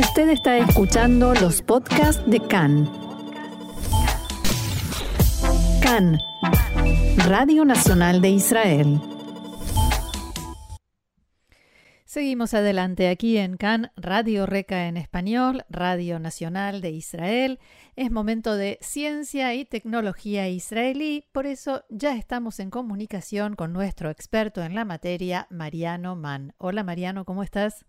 Usted está escuchando los podcasts de CAN. CAN, Radio Nacional de Israel. Seguimos adelante aquí en CAN, Radio Reca en español, Radio Nacional de Israel. Es momento de ciencia y tecnología israelí, por eso ya estamos en comunicación con nuestro experto en la materia, Mariano Mann. Hola Mariano, ¿cómo estás?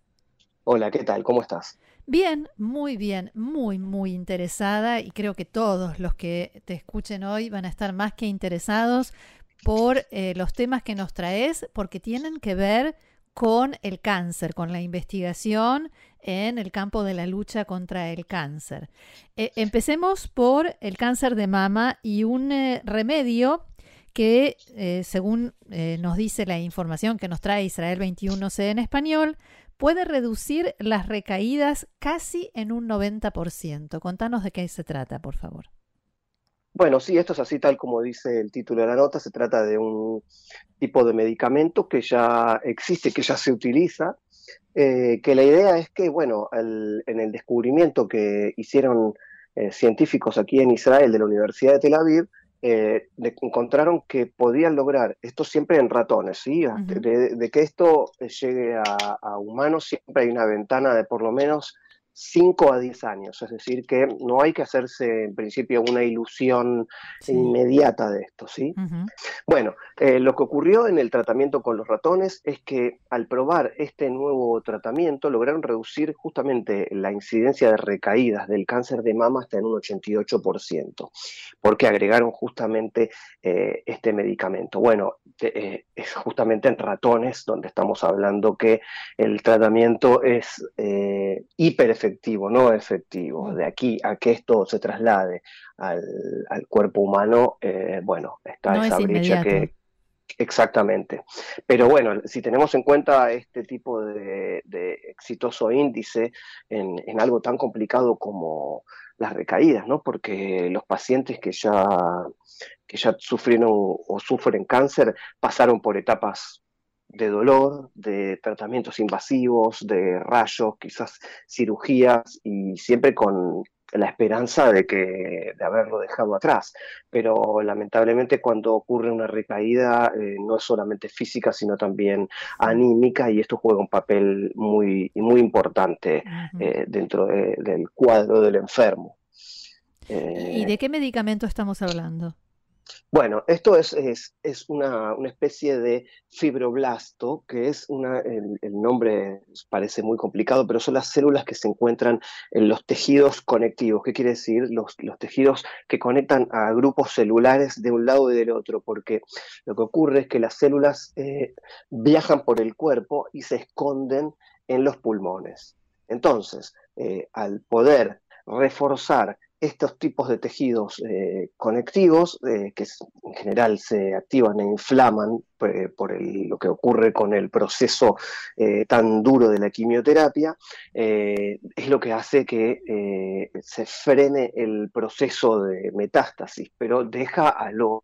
Hola, ¿qué tal? ¿Cómo estás? Bien, muy bien, muy, muy interesada y creo que todos los que te escuchen hoy van a estar más que interesados por eh, los temas que nos traes, porque tienen que ver con el cáncer, con la investigación en el campo de la lucha contra el cáncer. Eh, empecemos por el cáncer de mama y un eh, remedio que, según nos dice la información que nos trae Israel 21C en español, puede reducir las recaídas casi en un 90%. Contanos de qué se trata, por favor. Bueno, sí, esto es así tal como dice el título de la nota, se trata de un tipo de medicamento que ya existe, que ya se utiliza, eh, que la idea es que, bueno, en el descubrimiento que hicieron eh, científicos aquí en Israel de la Universidad de Tel Aviv, eh, encontraron que podían lograr, esto siempre en ratones, ¿sí? de, que esto llegue a, a, humanos, siempre hay una ventana de por lo menos 5 a 10 años, es decir, que no hay que hacerse en principio una ilusión inmediata de esto, ¿sí? Bueno, eh, lo que ocurrió en el tratamiento con los ratones es que al probar este nuevo tratamiento lograron reducir justamente la incidencia de recaídas del cáncer de mama hasta en un 88%, porque agregaron justamente eh, este medicamento. Bueno, eh, es justamente en ratones donde estamos hablando que el tratamiento es hiper efectivo, no efectivo. De aquí a que esto se traslade al, cuerpo humano, eh, bueno, está esa brecha que... Exactamente. Pero bueno, si tenemos en cuenta este tipo de, exitoso índice en, algo tan complicado como las recaídas, ¿no? Porque los pacientes que ya, que ya sufrieron o sufren cáncer pasaron por etapas de dolor, de tratamientos invasivos, de rayos, quizás cirugías y siempre con la esperanza de que de haberlo dejado atrás. Pero lamentablemente cuando ocurre una recaída eh, no es solamente física, sino también anímica y esto juega un papel muy, muy importante eh, dentro del cuadro del enfermo. ¿Y de qué medicamento estamos hablando? Bueno, esto es, es, una, especie de fibroblasto, que es una, el, nombre parece muy complicado, pero son las células que se encuentran en los tejidos conectivos. ¿Qué quiere decir? Los, los tejidos que conectan a grupos celulares de un lado y del otro, porque lo que ocurre es que las células eh, viajan por el cuerpo y se esconden en los pulmones. Entonces, eh, al poder reforzar estos tipos de tejidos eh, conectivos, eh, que en general se activan e inflaman eh, por lo que ocurre con el proceso tan duro de la quimioterapia, es lo que hace que se frene el proceso de metástasis, pero deja a los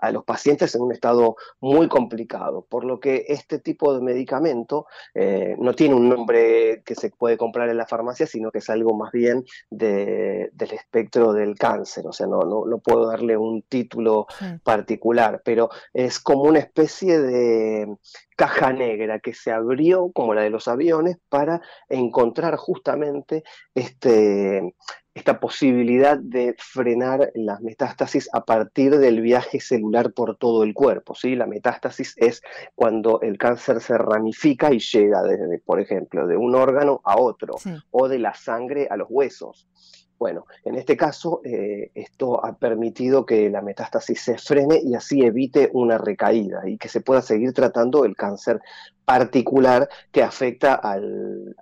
a los pacientes en un estado muy complicado, por lo que este tipo de medicamento eh, no tiene un nombre que se puede comprar en la farmacia, sino que es algo más bien del espectro del cáncer, o sea, no, no, puedo darle un título particular, pero es como una especie de caja negra que se abrió, como la de los aviones, para encontrar justamente este, esta posibilidad de frenar las metástasis a partir del viaje celular por todo el cuerpo. ¿sí? La metástasis es cuando el cáncer se ramifica y llega, desde, por ejemplo, de un órgano a otro o de la sangre a los huesos. Bueno, en este caso, eh, esto ha permitido que la metástasis se frene y así evite una recaída y que se pueda seguir tratando el cáncer particular que afecta al,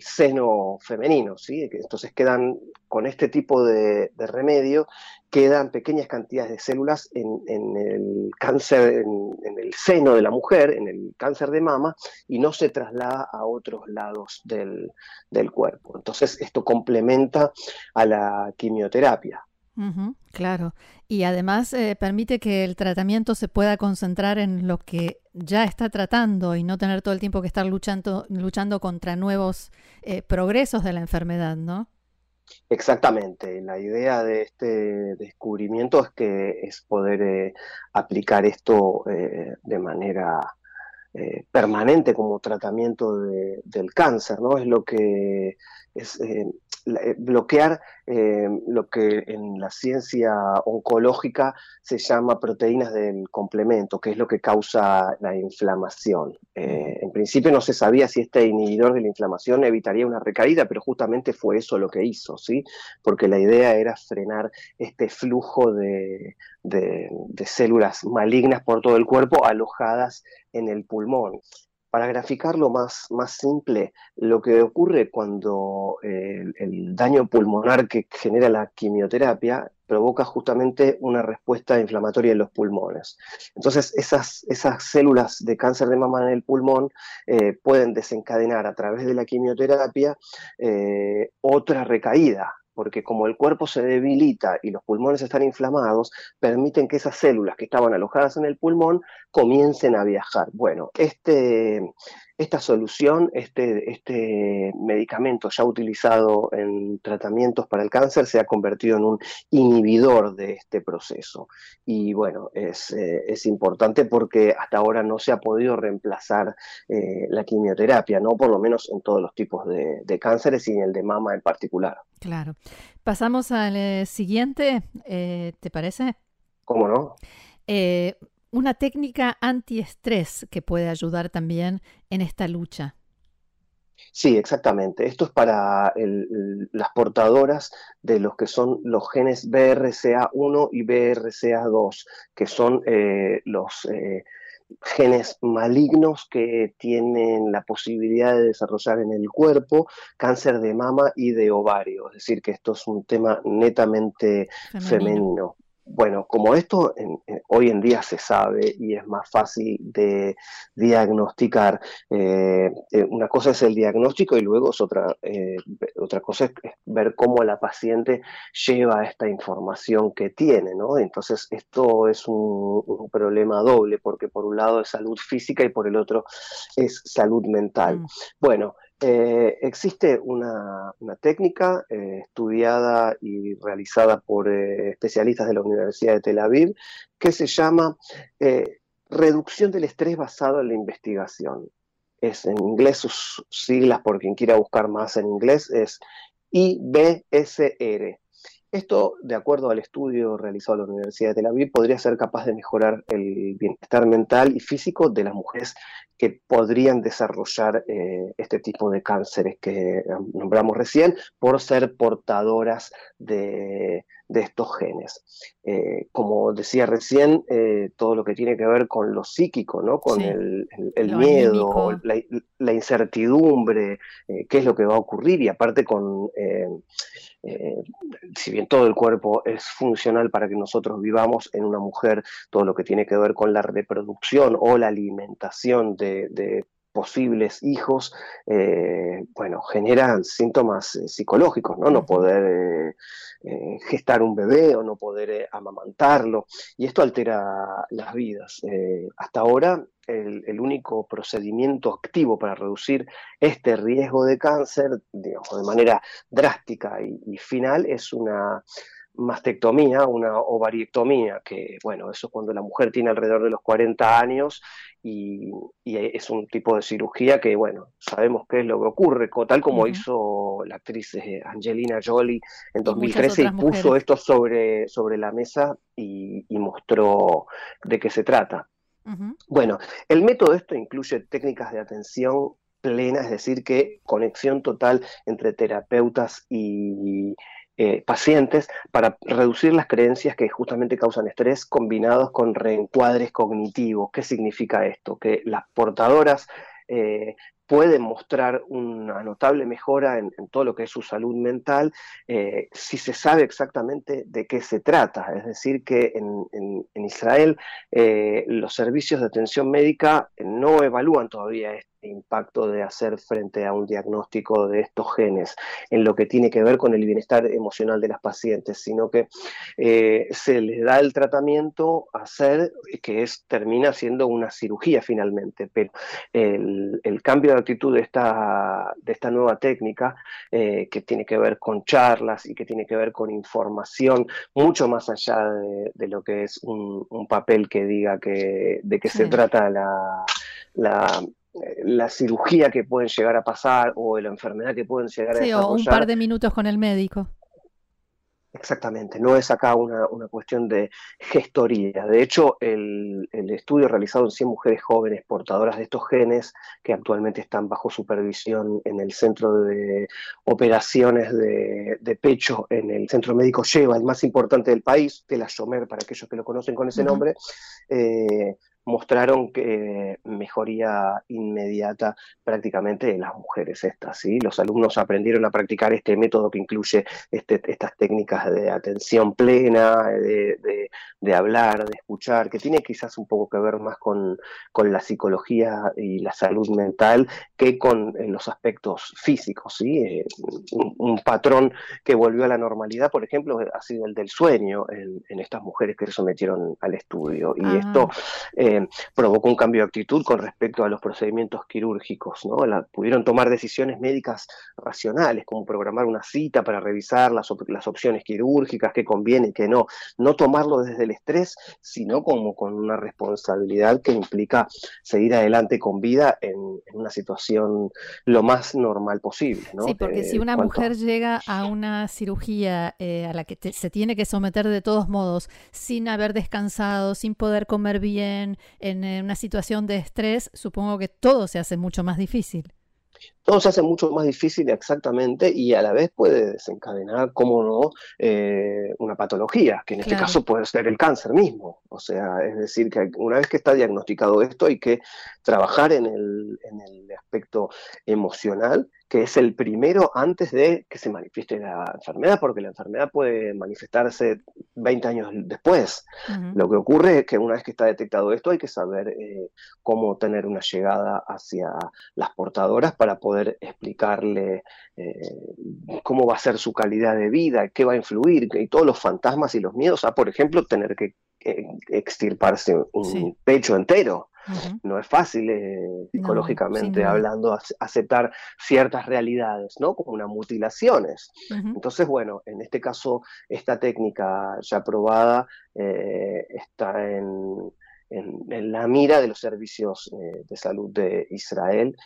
seno femenino, ¿sí? Entonces quedan, con este tipo de, remedio, quedan pequeñas cantidades de células en, el cáncer, en, el seno de la mujer, en el cáncer de mama, y no se traslada a otros lados del, del cuerpo. Entonces esto complementa a la quimioterapia. Claro, y además eh, permite que el tratamiento se pueda concentrar en lo que ya está tratando y no tener todo el tiempo que estar luchando, luchando contra nuevos eh, progresos de la enfermedad, ¿no? Exactamente, la idea de este descubrimiento es que es poder eh, aplicar esto de manera permanente como tratamiento del cáncer, ¿no? Es lo que es eh, bloquear eh, lo que en la ciencia oncológica se llama proteínas del complemento, que es lo que causa la inflamación. Eh, en principio no se sabía si este inhibidor de la inflamación evitaría una recaída, pero justamente fue eso lo que hizo, ¿sí? Porque la idea era frenar este flujo de, de células malignas por todo el cuerpo alojadas en el pulmón. Para graficarlo más, más simple, lo que ocurre cuando eh, el, daño pulmonar que genera la quimioterapia provoca justamente una respuesta inflamatoria en los pulmones. Entonces, esas, esas células de cáncer de mama en el pulmón eh, pueden desencadenar a través de la quimioterapia eh, otra recaída porque como el cuerpo se debilita y los pulmones están inflamados, permiten que esas células que estaban alojadas en el pulmón comiencen a viajar. Bueno, este, esta solución, este, este medicamento ya utilizado en tratamientos para el cáncer se ha convertido en un inhibidor de este proceso. Y bueno, es, eh, importante porque hasta ahora no se ha podido reemplazar eh, la quimioterapia, ¿no? Por lo menos en todos los tipos de, cánceres y en el de mama en particular. Claro. Pasamos al eh, siguiente, ¿te parece? ¿Cómo no? Una técnica antiestrés que puede ayudar también en esta lucha. Sí, exactamente. Esto es para las portadoras de los que son los genes BRCA1 y BRCA2, que son eh, los eh, genes malignos que tienen la posibilidad de desarrollar en el cuerpo cáncer de mama y de ovario. Es decir, que esto es un tema netamente femenino. Bueno, como esto hoy en día se sabe y es más fácil de diagnosticar, eh, eh, una cosa es el diagnóstico y luego es otra, eh, otra cosa es ver cómo la paciente lleva esta información que tiene, ¿no? Entonces esto es un, problema doble porque por un lado es salud física y por el otro es salud mental. Mm. Bueno, eh, existe una, técnica eh, estudiada y realizada por eh, especialistas de la Universidad de Tel Aviv que se llama reducción del estrés basado en la investigación. Es en inglés sus siglas, por quien quiera buscar más en inglés, es IBSR. Esto, de acuerdo al estudio realizado en la Universidad de Tel Aviv, podría ser capaz de mejorar el bienestar mental y físico de las mujeres que podrían desarrollar eh, este tipo de cánceres que nombramos recién por ser portadoras de, estos genes. Eh, como decía recién, eh, todo lo que tiene que ver con lo psíquico, ¿no? con el, miedo, la, incertidumbre, qué es lo que va a ocurrir y aparte con... si bien todo el cuerpo es funcional para que nosotros vivamos en una mujer, todo lo que tiene que ver con la reproducción o la alimentación de de, posibles hijos, eh, bueno, generan síntomas eh, psicológicos, ¿no? No poder eh, gestar un bebé o no poder amamantarlo, y esto altera las vidas. hasta ahora, el, único procedimiento activo para reducir este riesgo de cáncer, digamos, de manera drástica y final, es una mastectomía, una ovariectomía, que bueno, eso es cuando la mujer tiene alrededor de los 40 años y, es un tipo de cirugía que bueno, sabemos qué es lo que ocurre, tal como hizo la actriz eh, Angelina Jolie en 2013 y, puso esto sobre, sobre la mesa y, mostró de qué se trata. Bueno, el método de esto incluye técnicas de atención plena, es decir, que conexión total entre terapeutas y, eh, pacientes para reducir las creencias que justamente causan estrés combinados con reencuadres cognitivos. ¿Qué significa esto? Que las portadoras eh, pueden mostrar una notable mejora en, todo lo que es su salud mental eh, si se sabe exactamente de qué se trata. Es decir, que en, Israel los servicios de atención médica no evalúan todavía impacto de hacer frente a un diagnóstico de estos genes en lo que tiene que ver con el bienestar emocional de las pacientes, sino que eh, se les da el tratamiento a hacer que es termina siendo una cirugía finalmente, pero el, cambio de actitud de esta, de esta nueva técnica eh, que tiene que ver con charlas y que tiene que ver con información mucho más allá de, lo que es un, papel que diga que, de qué se trata la, la la cirugía que pueden llegar a pasar o la enfermedad que pueden llegar a desarrollar. o un par de minutos con el médico. Exactamente, no es acá una, cuestión de gestoría. De hecho, el, estudio realizado en 100 mujeres jóvenes portadoras de estos genes, que actualmente están bajo supervisión en el Centro de Operaciones de, Pecho, en el Centro Médico Lleva, el más importante del país, de la Shomer, para aquellos que lo conocen con ese nombre, eh, mostraron que mejoría inmediata prácticamente de las mujeres estas. ¿sí? Los alumnos aprendieron a practicar este método que incluye este, estas técnicas de atención plena, de, hablar, de escuchar, que tiene quizás un poco que ver más con, la psicología y la salud mental que con eh, los aspectos físicos. ¿sí? Eh, un, patrón que volvió a la normalidad, por ejemplo, ha sido el del sueño en, estas mujeres que se sometieron al estudio. Y esto... Ah. Eh, provocó un cambio de actitud con respecto a los procedimientos quirúrgicos. ¿no? pudieron tomar decisiones médicas racionales, como programar una cita para revisar las, las opciones quirúrgicas, qué conviene y qué no. No tomarlo desde el estrés, sino como con una responsabilidad que implica seguir adelante con vida en, una situación lo más normal posible. Sí, porque si una mujer llega a una cirugía eh, a la que se tiene que someter de todos modos, sin haber descansado, sin poder comer bien, en una situación de estrés, supongo que todo se hace mucho más difícil. Todo se hace mucho más difícil exactamente y a la vez puede desencadenar, como no, eh, una patología, que en este caso puede ser el cáncer mismo. O sea, es decir, que una vez que está diagnosticado esto hay que trabajar en el, en el aspecto emocional que es el primero antes de que se manifieste la enfermedad, porque la enfermedad puede manifestarse 20 años después. Lo que ocurre es que una vez que está detectado esto hay que saber eh, cómo tener una llegada hacia las portadoras para poder explicarle eh, cómo va a ser su calidad de vida, qué va a influir, y todos los fantasmas y los miedos a, por ejemplo, tener que eh, extirparse un pecho entero. No es fácil eh, psicológicamente hablando aceptar ciertas realidades, ¿no? Como unas mutilaciones. Entonces, bueno, en este caso, esta técnica ya probada está en, la mira de los servicios eh, de salud de Israel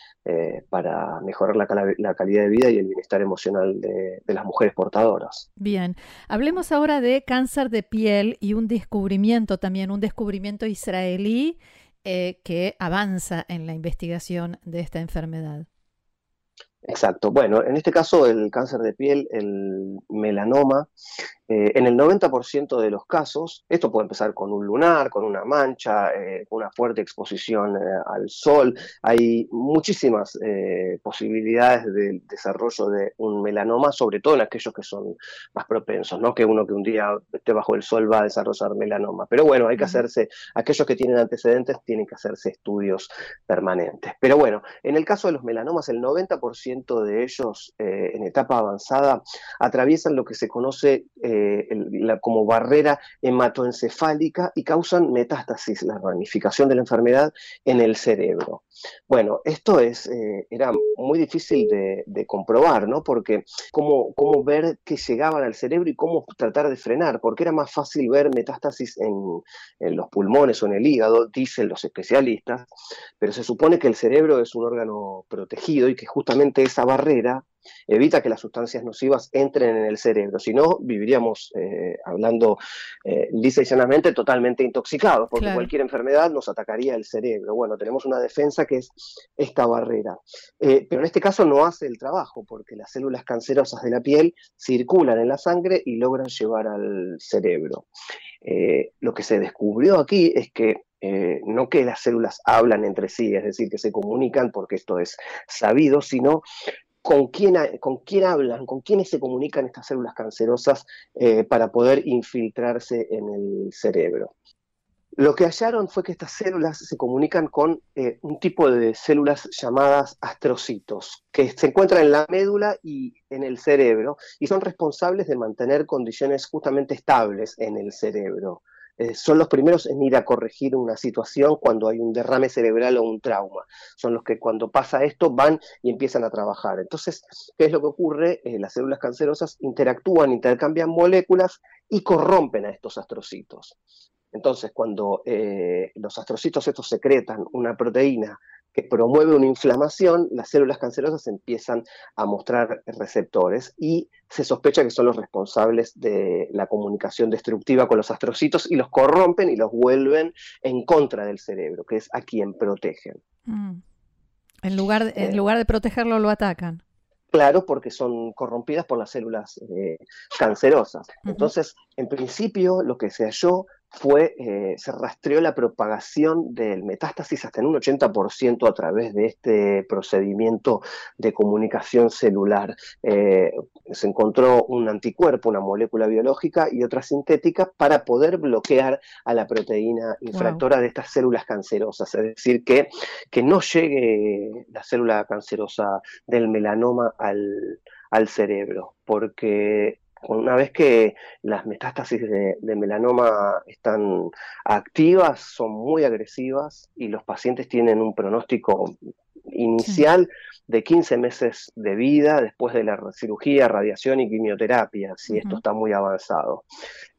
para mejorar la, calidad de vida y el bienestar emocional de, de, las mujeres portadoras. Bien, hablemos ahora de cáncer de piel y un descubrimiento también, un descubrimiento israelí eh, que avanza en la investigación de esta enfermedad. Exacto. Bueno, en este caso el cáncer de piel, el melanoma, eh, en el 90% de los casos, esto puede empezar con un lunar, con una mancha, eh, una fuerte exposición eh, al sol. Hay muchísimas posibilidades de desarrollo de un melanoma, sobre todo en aquellos que son más propensos, no que uno que un día esté bajo el sol va a desarrollar melanoma. Pero bueno, hay que hacerse, aquellos que tienen antecedentes tienen que hacerse estudios permanentes. Pero bueno, en el caso de los melanomas, el 90% de ellos en etapa avanzada atraviesan lo que se conoce eh, como barrera hematoencefálica y causan metástasis, la ramificación de la enfermedad en el cerebro. Bueno, esto es, eh, era muy difícil de, comprobar, ¿no? Porque cómo, cómo ver que llegaban al cerebro y cómo tratar de frenar, porque era más fácil ver metástasis en, en los pulmones o en el hígado, dicen los especialistas, pero se supone que el cerebro es un órgano protegido y que justamente esa barrera evita que las sustancias nocivas entren en el cerebro, si no viviríamos, eh, hablando eh, lisa y llanamente, totalmente intoxicados, porque cualquier enfermedad nos atacaría el cerebro. Bueno, tenemos una defensa que es esta barrera, eh, pero en este caso no hace el trabajo, porque las células cancerosas de la piel circulan en la sangre y logran llevar al cerebro. lo que se descubrió aquí es que no que las células hablan entre sí, es decir, que se comunican porque esto es sabido, sino con quién, con quién hablan, con quiénes se comunican estas células cancerosas eh, para poder infiltrarse en el cerebro. Lo que hallaron fue que estas células se comunican con eh, un tipo de células llamadas astrocitos, que se encuentran en la médula y en el cerebro, y son responsables de mantener condiciones justamente estables en el cerebro. Eh, son los primeros en ir a corregir una situación cuando hay un derrame cerebral o un trauma. Son los que cuando pasa esto van y empiezan a trabajar. Entonces, ¿qué es lo que ocurre? Eh, las células cancerosas interactúan, intercambian moléculas y corrompen a estos astrocitos. Entonces, cuando eh, los astrocitos estos secretan una proteína que promueve una inflamación, las células cancerosas empiezan a mostrar receptores y se sospecha que son los responsables de la comunicación destructiva con los astrocitos y los corrompen y los vuelven en contra del cerebro, que es a quien protegen. Mm. En, lugar de, en eh. lugar de protegerlo, lo atacan. Claro, porque son corrompidas por las células eh, cancerosas. Entonces, en principio, lo que se halló fue, eh, se rastreó la propagación del metástasis hasta en un 80% a través de este procedimiento de comunicación celular. Eh, se encontró un anticuerpo, una molécula biológica y otra sintética para poder bloquear a la proteína infractora de estas células cancerosas, es decir, que, que no llegue la célula cancerosa del melanoma al, al cerebro, porque una vez que las metástasis de, melanoma están activas, son muy agresivas y los pacientes tienen un pronóstico inicial de 15 meses de vida después de la cirugía, radiación y quimioterapia, si esto está muy avanzado.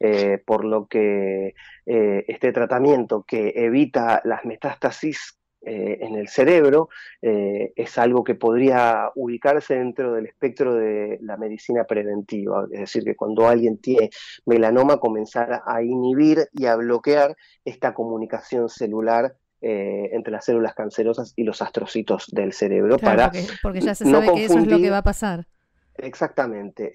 Eh, por lo que eh, este tratamiento que evita las metástasis eh, en el cerebro eh, es algo que podría ubicarse dentro del espectro de la medicina preventiva, es decir, que cuando alguien tiene melanoma comenzar a inhibir y a bloquear esta comunicación celular eh, entre las células cancerosas y los astrocitos del cerebro para porque, ya se sabe que eso es lo que va a pasar. Exactamente.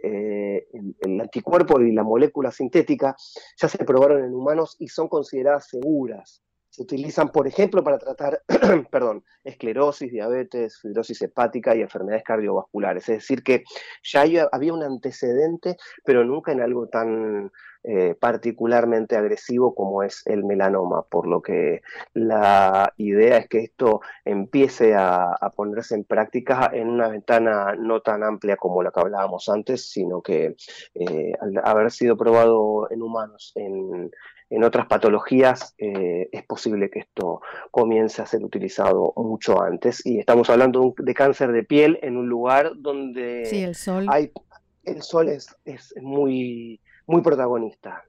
el, anticuerpo y la molécula sintética ya se probaron en humanos y son consideradas seguras se utilizan, por ejemplo, para tratar, perdón, esclerosis, diabetes, fibrosis hepática y enfermedades cardiovasculares. Es decir, que ya había un antecedente, pero nunca en algo tan eh, particularmente agresivo como es el melanoma, por lo que la idea es que esto empiece a, ponerse en práctica en una ventana no tan amplia como la que hablábamos antes, sino que eh, al haber sido probado en humanos en en otras patologías eh, es posible que esto comience a ser utilizado mucho antes. Y estamos hablando de cáncer de piel en un lugar donde el sol, hay, el sol es, es muy, muy protagonista.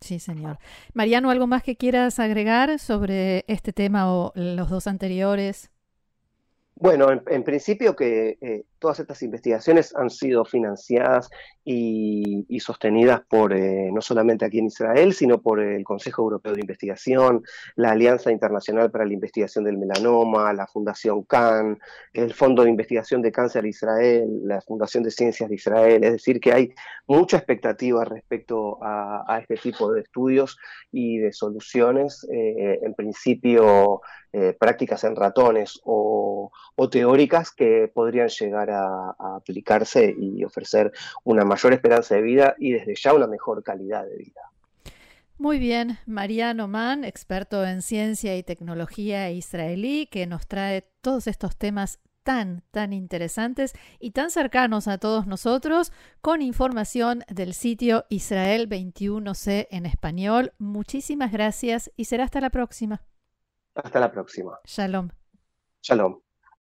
Sí, señor. Mariano, ¿algo más que quieras agregar sobre este tema o los dos anteriores? Bueno, en, principio que eh, todas estas investigaciones han sido financiadas y, sostenidas por eh, no solamente aquí en Israel, sino por el Consejo Europeo de Investigación, la Alianza Internacional para la Investigación del Melanoma, la Fundación CAN, el Fondo de Investigación de Cáncer de Israel, la Fundación de Ciencias de Israel. Es decir, que hay mucha expectativa respecto a, este tipo de estudios y de soluciones. Eh, en principio, eh, prácticas en ratones o, teóricas que podrían llegar a, aplicarse y ofrecer una mayor esperanza de vida y desde ya una mejor calidad de vida. Muy bien, Mariano Mann, experto en ciencia y tecnología israelí, que nos trae todos estos temas tan, tan interesantes y tan cercanos a todos nosotros, con información del sitio Israel 21C en español. Muchísimas gracias y será hasta la próxima. Hasta la próxima. Shalom. Shalom.